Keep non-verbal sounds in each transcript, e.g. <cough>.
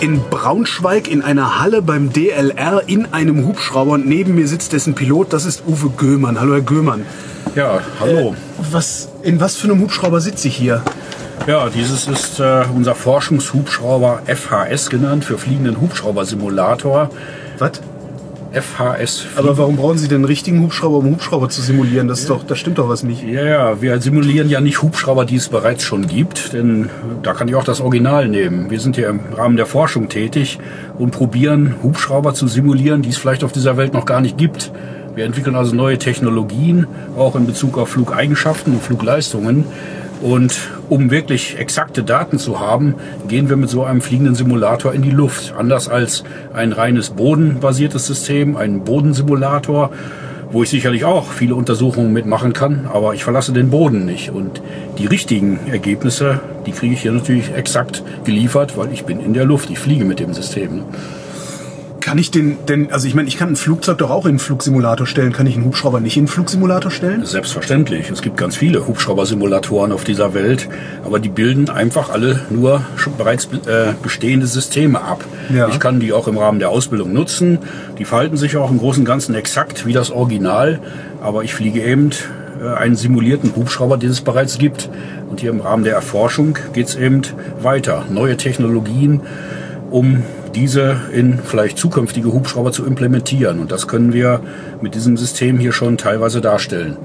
In Braunschweig in einer Halle beim DLR in einem Hubschrauber und neben mir sitzt dessen Pilot, das ist Uwe Göhmann. Hallo Herr Göhmann. Ja, hallo. Was, in was für einem Hubschrauber sitze ich hier? Ja, dieses ist äh, unser Forschungshubschrauber FHS genannt, für fliegenden Hubschraubersimulator. Was? FHS. Aber warum brauchen Sie denn einen richtigen Hubschrauber, um Hubschrauber zu simulieren? Das, ist doch, das stimmt doch was nicht. Ja, ja, wir simulieren ja nicht Hubschrauber, die es bereits schon gibt, denn da kann ich auch das Original nehmen. Wir sind hier im Rahmen der Forschung tätig und probieren Hubschrauber zu simulieren, die es vielleicht auf dieser Welt noch gar nicht gibt. Wir entwickeln also neue Technologien, auch in Bezug auf Flugeigenschaften und Flugleistungen. Und um wirklich exakte Daten zu haben, gehen wir mit so einem fliegenden Simulator in die Luft. Anders als ein reines bodenbasiertes System, ein Bodensimulator, wo ich sicherlich auch viele Untersuchungen mitmachen kann, aber ich verlasse den Boden nicht. Und die richtigen Ergebnisse, die kriege ich hier natürlich exakt geliefert, weil ich bin in der Luft, ich fliege mit dem System. Kann ich den denn, also ich meine, ich kann ein Flugzeug doch auch in einen Flugsimulator stellen. Kann ich einen Hubschrauber nicht in einen Flugsimulator stellen? Selbstverständlich. Es gibt ganz viele Hubschraubersimulatoren auf dieser Welt, aber die bilden einfach alle nur schon bereits äh, bestehende Systeme ab. Ja. Ich kann die auch im Rahmen der Ausbildung nutzen. Die verhalten sich auch im Großen und Ganzen exakt wie das Original, aber ich fliege eben äh, einen simulierten Hubschrauber, den es bereits gibt. Und hier im Rahmen der Erforschung geht es eben weiter. Neue Technologien, um diese in vielleicht zukünftige Hubschrauber zu implementieren. Und das können wir mit diesem System hier schon teilweise darstellen.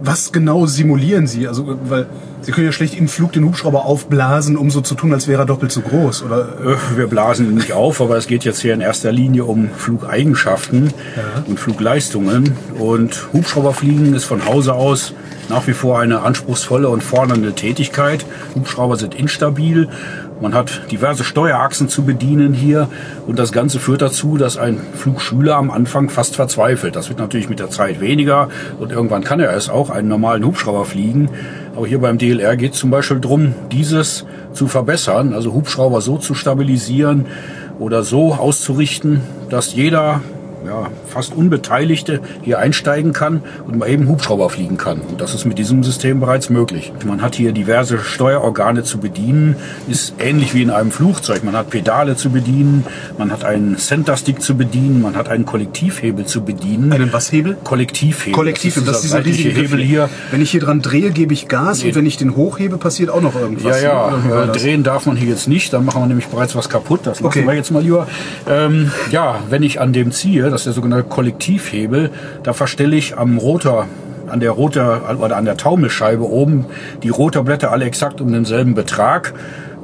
Was genau simulieren Sie? Also, weil Sie können ja schlecht im Flug den Hubschrauber aufblasen, um so zu tun, als wäre er doppelt so groß, oder? Äh, Wir blasen ihn nicht auf, aber es geht jetzt hier in erster Linie um Flugeigenschaften und Flugleistungen. Und Hubschrauberfliegen ist von Hause aus nach wie vor eine anspruchsvolle und fordernde Tätigkeit. Hubschrauber sind instabil. Man hat diverse Steuerachsen zu bedienen hier und das Ganze führt dazu, dass ein Flugschüler am Anfang fast verzweifelt. Das wird natürlich mit der Zeit weniger und irgendwann kann er es auch, einen normalen Hubschrauber fliegen. Aber hier beim DLR geht es zum Beispiel darum, dieses zu verbessern, also Hubschrauber so zu stabilisieren oder so auszurichten, dass jeder ja, fast Unbeteiligte hier einsteigen kann und mal eben Hubschrauber fliegen kann. Und das ist mit diesem System bereits möglich. Man hat hier diverse Steuerorgane zu bedienen, ist ähnlich wie in einem Flugzeug. Man hat Pedale zu bedienen, man hat einen Center-Stick zu bedienen, man hat einen Kollektivhebel zu bedienen. Einen was Hebel? Kollektivhebel. Kollektiv, das ist dieser riesige Hebel hier. Wenn ich hier dran drehe, gebe ich Gas und wenn ich den hochhebe, passiert auch noch Ja, irgendwas. ja, war äh, das? drehen darf man hier jetzt nicht, dann machen wir nämlich bereits was kaputt. Das lassen Okay. wir jetzt mal lieber. Ähm, ja, wenn ich an dem ziehe, das ist der sogenannte Kollektivhebel, da verstelle ich am Rotor, an der Rotor oder an der Taumelscheibe oben die Rotorblätter alle exakt um denselben Betrag.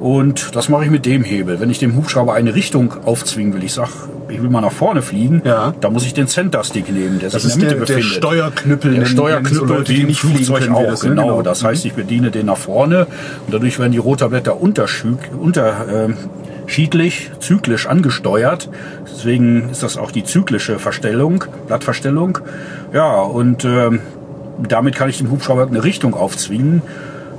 Und das mache ich mit dem Hebel. Wenn ich dem Hubschrauber eine Richtung aufzwingen will, ich sag, ich will mal nach vorne fliegen, Ja. da muss ich den Center Stick nehmen, der Das sich ist in der Mitte der- der befindet. Steuerknüppel, Der Steuerknüppel, so Leute, wie im Flugzeug auch, das, genau. Genau. Das heißt, ich bediene den nach vorne und dadurch werden die Rotorblätter unterschiedlich, unterschiedlich, zyklisch angesteuert. Deswegen ist das auch die zyklische Verstellung, Blattverstellung. Ja, und ähm, damit kann ich dem Hubschrauber eine Richtung aufzwingen.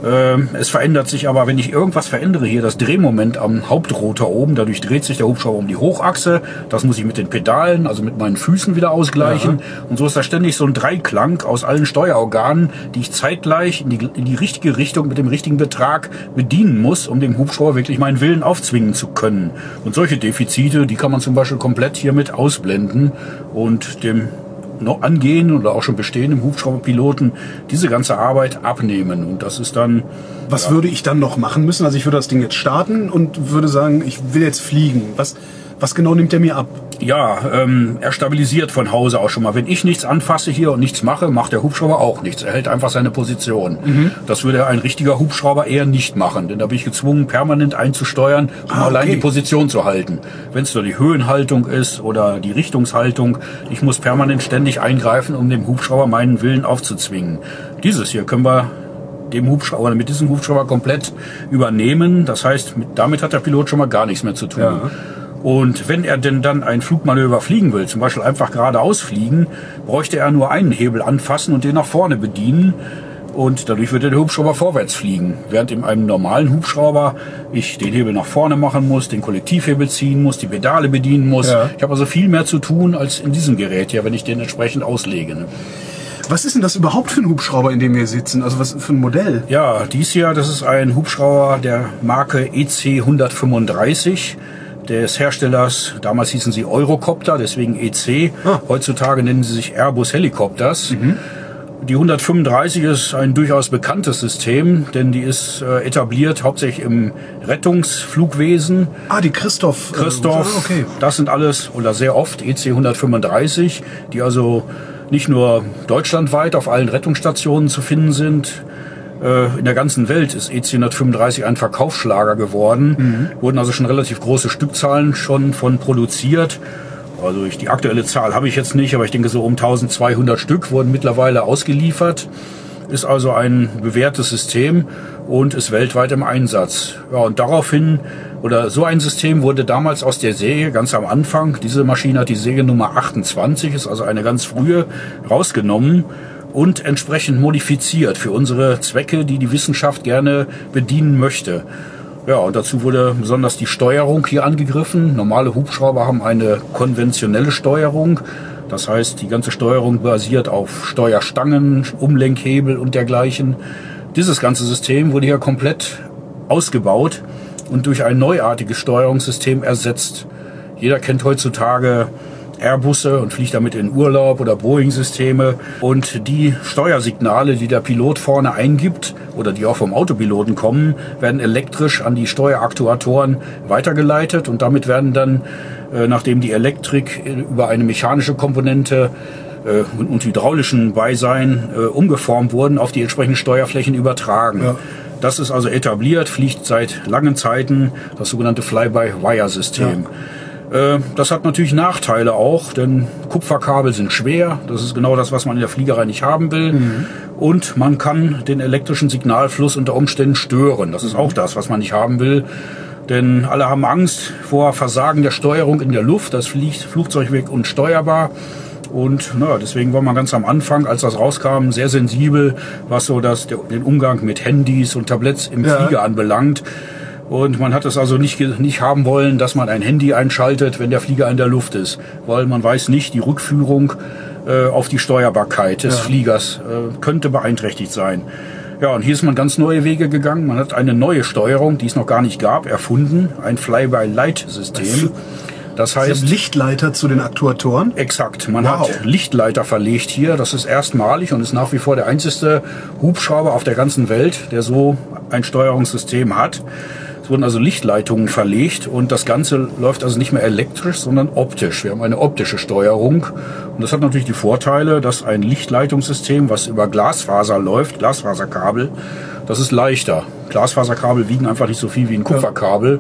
Ähm, Es verändert sich aber, wenn ich irgendwas verändere hier, das Drehmoment am Hauptrotor oben, dadurch dreht sich der Hubschrauber um die Hochachse. Das muss ich mit den Pedalen, also mit meinen Füßen wieder ausgleichen. Und so ist da ständig so ein Dreiklang aus allen Steuerorganen, die ich zeitgleich in die, in die richtige Richtung mit dem richtigen Betrag bedienen muss, um dem Hubschrauber wirklich meinen Willen aufzwingen zu können. Und solche Defizite, die kann man zum Beispiel komplett hiermit ausblenden und dem noch angehenden oder auch schon bestehenden Hubschrauberpiloten diese ganze Arbeit abnehmen. Und das ist dann Was würde ich dann noch machen müssen? Also ich würde das Ding jetzt starten und würde sagen, ich will jetzt fliegen. Was, was genau nimmt der mir ab? Ja, ähm, er stabilisiert von Hause aus schon mal. Wenn ich nichts anfasse hier und nichts mache, macht der Hubschrauber auch nichts. Er hält einfach seine Position. Mhm. Das würde ein richtiger Hubschrauber eher nicht machen, denn da bin ich gezwungen, permanent einzusteuern, um Ah, allein okay. die Position zu halten. Wenn es nur die Höhenhaltung ist oder die Richtungshaltung, ich muss permanent ständig eingreifen, um dem Hubschrauber meinen Willen aufzuzwingen. Dieses hier können wir dem Hubschrauber, oder mit diesem Hubschrauber komplett übernehmen. Das heißt, mit, damit hat der Pilot schon mal gar nichts mehr zu tun. Ja. Und wenn er denn dann ein Flugmanöver fliegen will, zum Beispiel einfach geradeaus fliegen, bräuchte er nur einen Hebel anfassen und den nach vorne bedienen. Und dadurch würde der Hubschrauber vorwärts fliegen. Während in einem normalen Hubschrauber ich den Hebel nach vorne machen muss, den Kollektivhebel ziehen muss, die Pedale bedienen muss. Ja. Ich habe also viel mehr zu tun als in diesem Gerät hier, wenn ich den entsprechend auslege. ne? Was ist denn das überhaupt für ein Hubschrauber, in dem wir sitzen? Also was für ein Modell? Ja, dies hier, das ist ein Hubschrauber der Marke EC 135 des Herstellers. Damals hießen sie Eurocopter, deswegen EC. Ah. Heutzutage nennen sie sich Airbus Helicopters. Die 135 ist ein durchaus bekanntes System, denn die ist äh, etabliert hauptsächlich im Rettungsflugwesen. Ah, die Christoph. äh, Christoph, ah, okay. das sind alles oder sehr oft EC 135, die also nicht nur deutschlandweit auf allen Rettungsstationen zu finden sind. Äh, In der ganzen Welt ist EC 135 ein Verkaufsschlager geworden. Wurden also schon relativ große Stückzahlen schon von produziert. Also ich, die aktuelle Zahl habe ich jetzt nicht, aber ich denke so um 1200 Stück wurden mittlerweile ausgeliefert. Ist also ein bewährtes System und ist weltweit im Einsatz. Ja, und daraufhin, oder so ein System wurde damals aus der Serie ganz am Anfang, diese Maschine hat die Seriennummer 28, ist also eine ganz frühe, rausgenommen und entsprechend modifiziert für unsere Zwecke, die die Wissenschaft gerne bedienen möchte. Ja, und dazu wurde besonders die Steuerung hier angegriffen. Normale Hubschrauber haben eine konventionelle Steuerung. Das heißt, die ganze Steuerung basiert auf Steuerstangen, Umlenkhebel und dergleichen. Dieses ganze System wurde hier komplett ausgebaut und durch ein neuartiges Steuerungssystem ersetzt. Jeder kennt heutzutage Airbusse und fliegt damit in Urlaub oder Boeing-Systeme. Und die Steuersignale, die der Pilot vorne eingibt oder die auch vom Autopiloten kommen, werden elektrisch an die Steueraktuatoren weitergeleitet und damit werden dann, äh, nachdem die Elektrik äh, über eine mechanische Komponente äh, und, hydraulischen Beisein umgeformt wurden, auf die entsprechenden Steuerflächen übertragen. Ja. Das ist also etabliert, fliegt seit langen Zeiten das sogenannte Fly-by-Wire-System. Äh, Das hat natürlich Nachteile auch, denn Kupferkabel sind schwer. Das ist genau das, was man in der Fliegerei nicht haben will. Und man kann den elektrischen Signalfluss unter Umständen stören. Das ist auch das, was man nicht haben will. Denn alle haben Angst vor Versagen der Steuerung in der Luft. Das fliegt Flugzeug weg unsteuerbar. Und na, deswegen war man ganz am Anfang, als das rauskam, sehr sensibel, was so das, den Umgang mit Handys und Tabletts im Ja. Flieger anbelangt. Und man hat es also nicht, nicht haben wollen, dass man ein Handy einschaltet, wenn der Flieger in der Luft ist. Weil man weiß nicht, die Rückführung äh, auf die Steuerbarkeit des Ja. Fliegers äh, könnte beeinträchtigt sein. Ja, und hier ist man ganz neue Wege gegangen. Man hat eine neue Steuerung, die es noch gar nicht gab, erfunden. Ein Fly-by-Light-System. Das heißt, Lichtleiter zu den Aktuatoren. Exakt. Man Wow. hat Lichtleiter verlegt hier. Das ist erstmalig und ist nach wie vor der einzige Hubschrauber auf der ganzen Welt, der so ein Steuerungssystem hat. Es wurden also Lichtleitungen verlegt und das Ganze läuft also nicht mehr elektrisch, sondern optisch. Wir haben eine optische Steuerung und das hat natürlich die Vorteile, dass ein Lichtleitungssystem, was über Glasfaser läuft, Glasfaserkabel, das ist leichter. Glasfaserkabel wiegen einfach nicht so viel wie ein Kupferkabel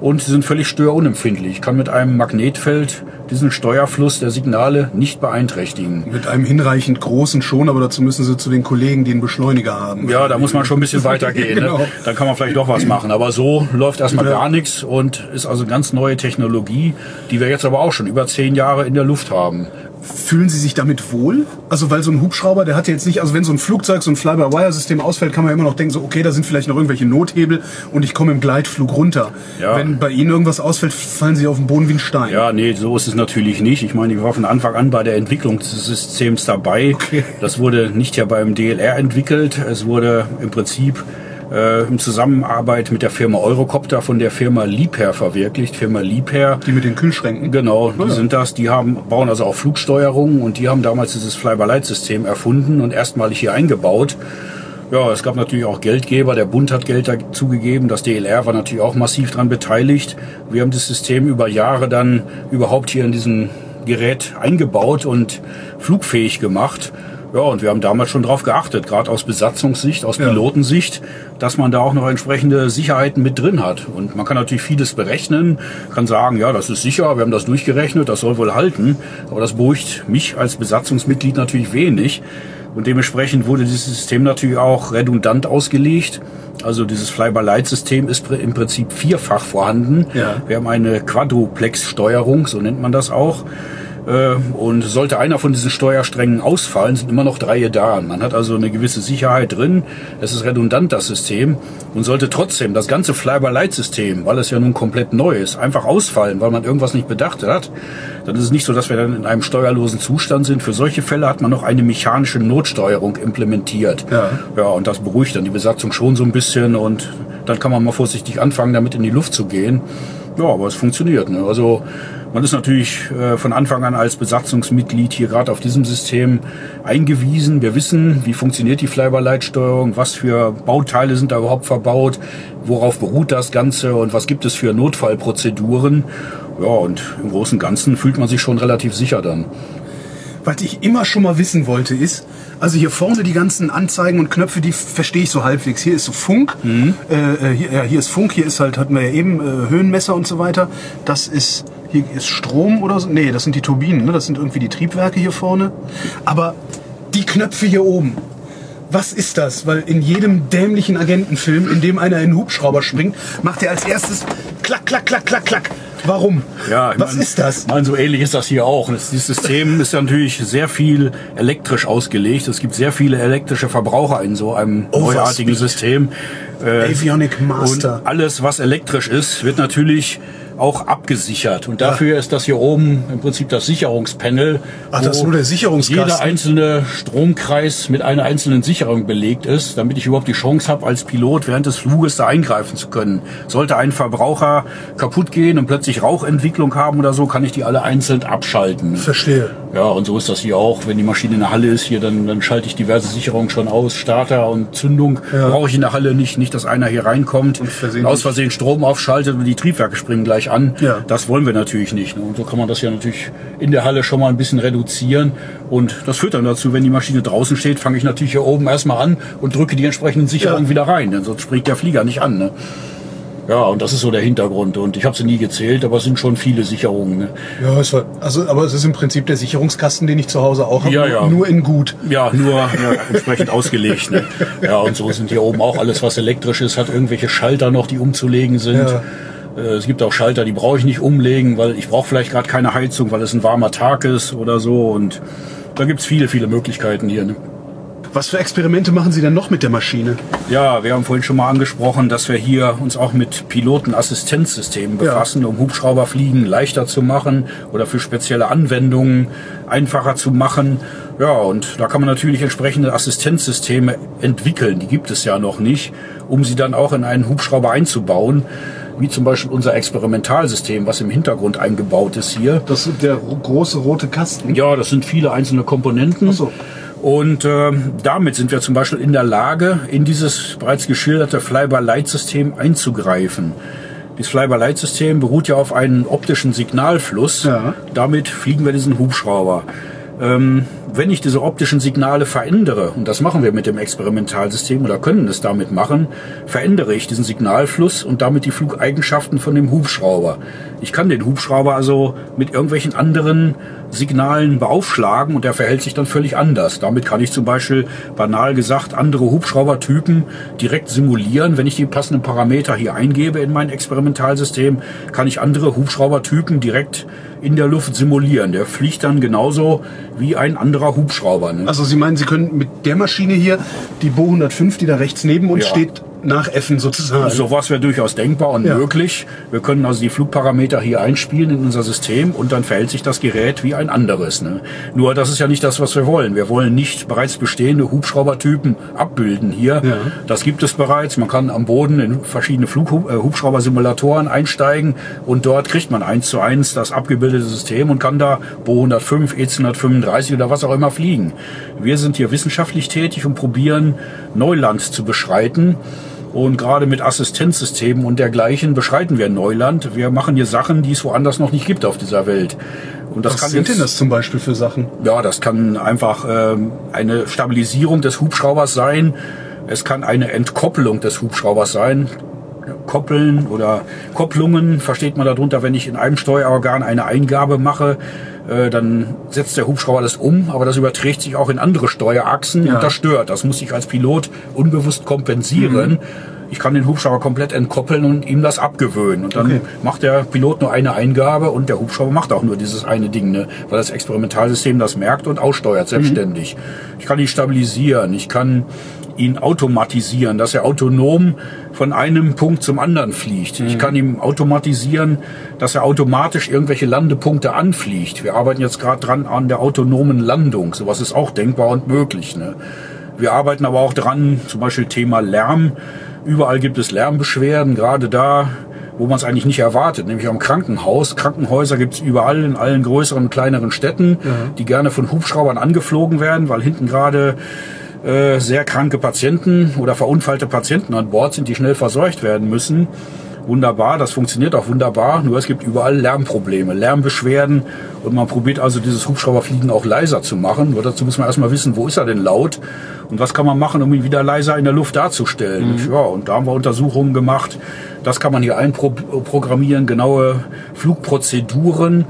und sie sind völlig störunempfindlich. Ich kann mit einem Magnetfeld diesen Steuerfluss der Signale nicht beeinträchtigen. Mit einem hinreichend großen schon, aber dazu müssen Sie zu den Kollegen, die einen Beschleuniger haben. Ja, da muss man schon ein bisschen <laughs> weitergehen. Genau. Ne? Dann kann man vielleicht doch was machen. Aber so läuft erstmal Ja. gar nichts und ist also ganz neue Technologie, die wir jetzt aber auch schon über zehn Jahre in der Luft haben. Fühlen Sie sich damit wohl? Also weil so ein Hubschrauber, der hat ja jetzt nicht, also wenn so ein Flugzeug, so ein Fly-by-Wire-System ausfällt, kann man immer noch denken, so okay, da sind vielleicht noch irgendwelche Nothebel und ich komme im Gleitflug runter. Ja. Wenn bei Ihnen irgendwas ausfällt, fallen Sie auf den Boden wie ein Stein. Ja, nee, so ist es natürlich nicht. Ich meine, ich war von Anfang an bei der Entwicklung des Systems dabei. Okay. Das wurde nicht ja beim DLR entwickelt. Es wurde im Prinzip äh, in Zusammenarbeit mit der Firma Eurocopter von der Firma Liebherr verwirklicht. Firma Liebherr Die mit den Kühlschränken. Genau, die ja. sind das. Die haben, bauen also auch Flugsteuerung und die haben damals dieses Fly-by-Light-System erfunden und erstmalig hier eingebaut. Ja, es gab natürlich auch Geldgeber. Der Bund hat Geld dazu gegeben. Das DLR war natürlich auch massiv daran beteiligt. Wir haben das System über Jahre dann überhaupt hier in diesem Gerät eingebaut und flugfähig gemacht. Ja, und wir haben damals schon drauf geachtet, gerade aus Besatzungssicht, aus Ja. Pilotensicht, dass man da auch noch entsprechende Sicherheiten mit drin hat. Und man kann natürlich vieles berechnen, kann sagen, ja, das ist sicher, wir haben das durchgerechnet, das soll wohl halten. Aber das beruhigt mich als Besatzungsmitglied natürlich wenig, Und dementsprechend wurde dieses System natürlich auch redundant ausgelegt. Also dieses Fly-by-Light-System ist im Prinzip vierfach vorhanden. Ja. Wir haben eine Quadruplex-Steuerung, so nennt man das auch. Äh, Und sollte einer von diesen Steuersträngen ausfallen, sind immer noch drei da. Man hat also eine gewisse Sicherheit drin. Es ist redundant, das System. Und sollte trotzdem das ganze Fly-by-Light-System, weil es ja nun komplett neu ist, einfach ausfallen, weil man irgendwas nicht bedacht hat, dann ist es nicht so, dass wir dann in einem steuerlosen Zustand sind. Für solche Fälle hat man noch eine mechanische Notsteuerung implementiert. Ja. Ja, und das beruhigt dann die Besatzung schon so ein bisschen und dann kann man mal vorsichtig anfangen, damit in die Luft zu gehen. Ja, aber es funktioniert. Ne? Also man ist natürlich äh, von Anfang an als Besatzungsmitglied hier gerade auf diesem System eingewiesen. Wir wissen, wie funktioniert die Fly-by-Light-Steuerung, was für Bauteile sind da überhaupt verbaut, worauf beruht das Ganze und was gibt es für Notfallprozeduren. Ja, und im Großen und Ganzen fühlt man sich schon relativ sicher dann. Was ich immer schon mal wissen wollte ist, also hier vorne die ganzen Anzeigen und Knöpfe, die verstehe ich so halbwegs. Hier ist so Funk, äh, äh, hier, ja, hier ist Funk, hier ist halt, hatten wir ja eben, äh, Höhenmesser und so weiter. Das ist, hier ist Strom oder so. Nee, das sind die Turbinen, ne? das sind irgendwie die Triebwerke hier vorne. Aber die Knöpfe hier oben, was ist das? Weil in jedem dämlichen Agentenfilm, in dem einer in einen Hubschrauber springt, macht er als erstes klack, klack, klack, klack, klack. Warum? Ja, ich was mein- ist das? Mein, so ähnlich ist das hier auch. Das, dieses System ist ja natürlich sehr viel elektrisch ausgelegt. Es gibt sehr viele elektrische Verbraucher in so einem Overspeed. neuartigen System. Äh, Avionic Master. Und alles, was elektrisch ist, wird natürlich auch abgesichert. Und dafür ist das hier oben im Prinzip das Sicherungspanel. Ach, das ist wo nur der Sicherungskasten? Jeder einzelne Stromkreis mit einer einzelnen Sicherung belegt ist, damit ich überhaupt die Chance habe, als Pilot während des Fluges da eingreifen zu können. Sollte ein Verbraucher kaputt gehen und plötzlich Rauchentwicklung haben oder so, kann ich die alle einzeln abschalten. Verstehe. Ja, und so ist das hier auch. Wenn die Maschine in der Halle ist, hier, dann, dann schalte ich diverse Sicherungen schon aus. Starter und Zündung Ja. brauche ich in der Halle nicht. Nicht, dass einer hier reinkommt und versehentlich- aus Versehen Strom aufschaltet und die Triebwerke springen gleich an. Ja. Das wollen wir natürlich nicht. Ne? Und so kann man das ja natürlich in der Halle schon mal ein bisschen reduzieren. Und das führt dann dazu, wenn die Maschine draußen steht, fange ich natürlich hier oben erstmal an und drücke die entsprechenden Sicherungen Ja. wieder rein. Denn sonst springt der Flieger nicht an. Ne? Ja, und das ist so der Hintergrund. Und ich habe sie nie gezählt, aber es sind schon viele Sicherungen. Ne? Ja, es war, also, aber es ist im Prinzip der Sicherungskasten, den ich zu Hause auch habe, Ja, nur- ja. nur in gut. Ja, nur ja, entsprechend ausgelegt. Ne? Ja, und so sind hier oben auch alles, was elektrisch ist, hat irgendwelche Schalter noch, die umzulegen sind. Ja. Äh, Es gibt auch Schalter, die brauche ich nicht umlegen, weil ich brauche vielleicht gerade keine Heizung, weil es ein warmer Tag ist oder so. Und da gibt's viele, viele Möglichkeiten hier. Ne? Was für Experimente machen Sie denn noch mit der Maschine? Ja, wir haben vorhin schon mal angesprochen, dass wir hier uns auch mit Pilotenassistenzsystemen Ja. befassen, um Hubschrauberfliegen leichter zu machen oder für spezielle Anwendungen einfacher zu machen. Ja, und da kann man natürlich entsprechende Assistenzsysteme entwickeln. Die gibt es ja noch nicht, um sie dann auch in einen Hubschrauber einzubauen. Wie zum Beispiel unser Experimentalsystem, was im Hintergrund eingebaut ist hier. Das ist der ro- große rote Kasten. Ja, das sind viele einzelne Komponenten. Ach so. Und ähm, damit sind wir zum Beispiel in der Lage, in dieses bereits geschilderte Fly-by-Light-System einzugreifen. Dieses Fly-by-Light-System beruht ja auf einem optischen Signalfluss. Ja. Damit fliegen wir diesen Hubschrauber. Ähm, wenn ich diese optischen Signale verändere, und das machen wir mit dem Experimentalsystem oder können es damit machen, verändere ich diesen Signalfluss und damit die Flugeigenschaften von dem Hubschrauber. Ich kann den Hubschrauber also mit irgendwelchen anderen Signalen beaufschlagen und der verhält sich dann völlig anders. Damit kann ich zum Beispiel banal gesagt andere Hubschraubertypen direkt simulieren. Wenn ich die passenden Parameter hier eingebe in mein Experimentalsystem, kann ich andere Hubschraubertypen direkt in der Luft simulieren. Der fliegt dann genauso wie ein anderer Hubschrauber. Ne? Also Sie meinen, Sie können mit der Maschine hier, die Bo 105, die da rechts neben uns Ja. steht, nachäffen sozusagen. Sowas wäre durchaus denkbar und Ja. möglich. Wir können also die Flugparameter hier einspielen in unser System und dann verhält sich das Gerät wie ein anderes. Ne? Nur das ist ja nicht das, was wir wollen. Wir wollen nicht bereits bestehende Hubschraubertypen abbilden hier. Ja. Das gibt es bereits. Man kann am Boden in verschiedene Flughubschraubersimulatoren einsteigen und dort kriegt man eins zu eins das abgebildete System und kann da Bo 105, EC135 oder was auch immer fliegen. Wir sind hier wissenschaftlich tätig und probieren Neuland zu beschreiten. Und gerade mit Assistenzsystemen und dergleichen beschreiten wir Neuland. Wir machen hier Sachen, die es woanders noch nicht gibt auf dieser Welt. Und das Was kann sind jetzt, denn das zum Beispiel für Sachen? ja, das kann einfach ähm, eine Stabilisierung des Hubschraubers sein. Es kann eine Entkoppelung des Hubschraubers sein. Koppeln oder Kopplungen versteht man darunter, wenn ich in einem Steuerorgan eine Eingabe mache, äh, dann setzt der Hubschrauber das um, aber das überträgt sich auch in andere Steuerachsen Ja. und das stört. Das muss ich als Pilot unbewusst kompensieren. Mhm. Ich kann den Hubschrauber komplett entkoppeln und ihm das abgewöhnen. Und dann Okay. macht der Pilot nur eine Eingabe und der Hubschrauber macht auch nur dieses eine Ding, ne? weil das Experimentalsystem das merkt und aussteuert selbstständig. Ich kann ihn stabilisieren, ich kann ihn automatisieren, dass er autonom von einem Punkt zum anderen fliegt. Ich kann ihm automatisieren, dass er automatisch irgendwelche Landepunkte anfliegt. Wir arbeiten jetzt gerade dran an der autonomen Landung. Sowas ist auch denkbar und möglich. Ne? Wir arbeiten aber auch dran, zum Beispiel Thema Lärm. Überall gibt es Lärmbeschwerden, gerade da, wo man es eigentlich nicht erwartet, nämlich am Krankenhaus. Krankenhäuser gibt es überall in allen größeren und kleineren Städten, die gerne von Hubschraubern angeflogen werden, weil hinten gerade äh, sehr kranke Patienten oder verunfallte Patienten an Bord sind, die schnell versorgt werden müssen. Wunderbar, das funktioniert auch wunderbar, nur es gibt überall Lärmprobleme, Lärmbeschwerden und man probiert also dieses Hubschrauberfliegen auch leiser zu machen. Nur dazu muss man erstmal wissen, wo ist er denn laut und was kann man machen, um ihn wieder leiser in der Luft darzustellen. Ja, und da haben wir Untersuchungen gemacht. Das kann man hier einprogrammieren, genaue Flugprozeduren.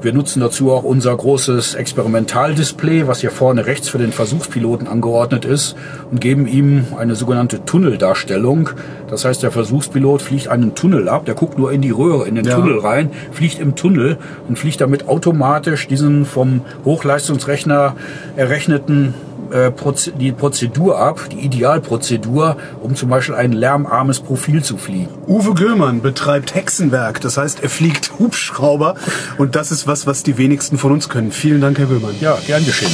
Wir nutzen dazu auch unser großes Experimentaldisplay, was hier vorne rechts für den Versuchspiloten angeordnet ist und geben ihm eine sogenannte Tunneldarstellung. Das heißt, der Versuchspilot fliegt einen Tunnel ab, der guckt nur in die Röhre, in den Ja. Tunnel rein, fliegt im Tunnel und fliegt damit automatisch diesen vom Hochleistungsrechner errechneten äh, Proze- die Prozedur ab, die Idealprozedur, um zum Beispiel ein lärmarmes Profil zu fliegen. Uwe Göhlmann betreibt Hexenwerk. Das heißt, er fliegt <laughs> Hubschrauber. Und das ist was, was die wenigsten von uns können. Vielen Dank, Herr Göhlmann. Ja, gern geschehen.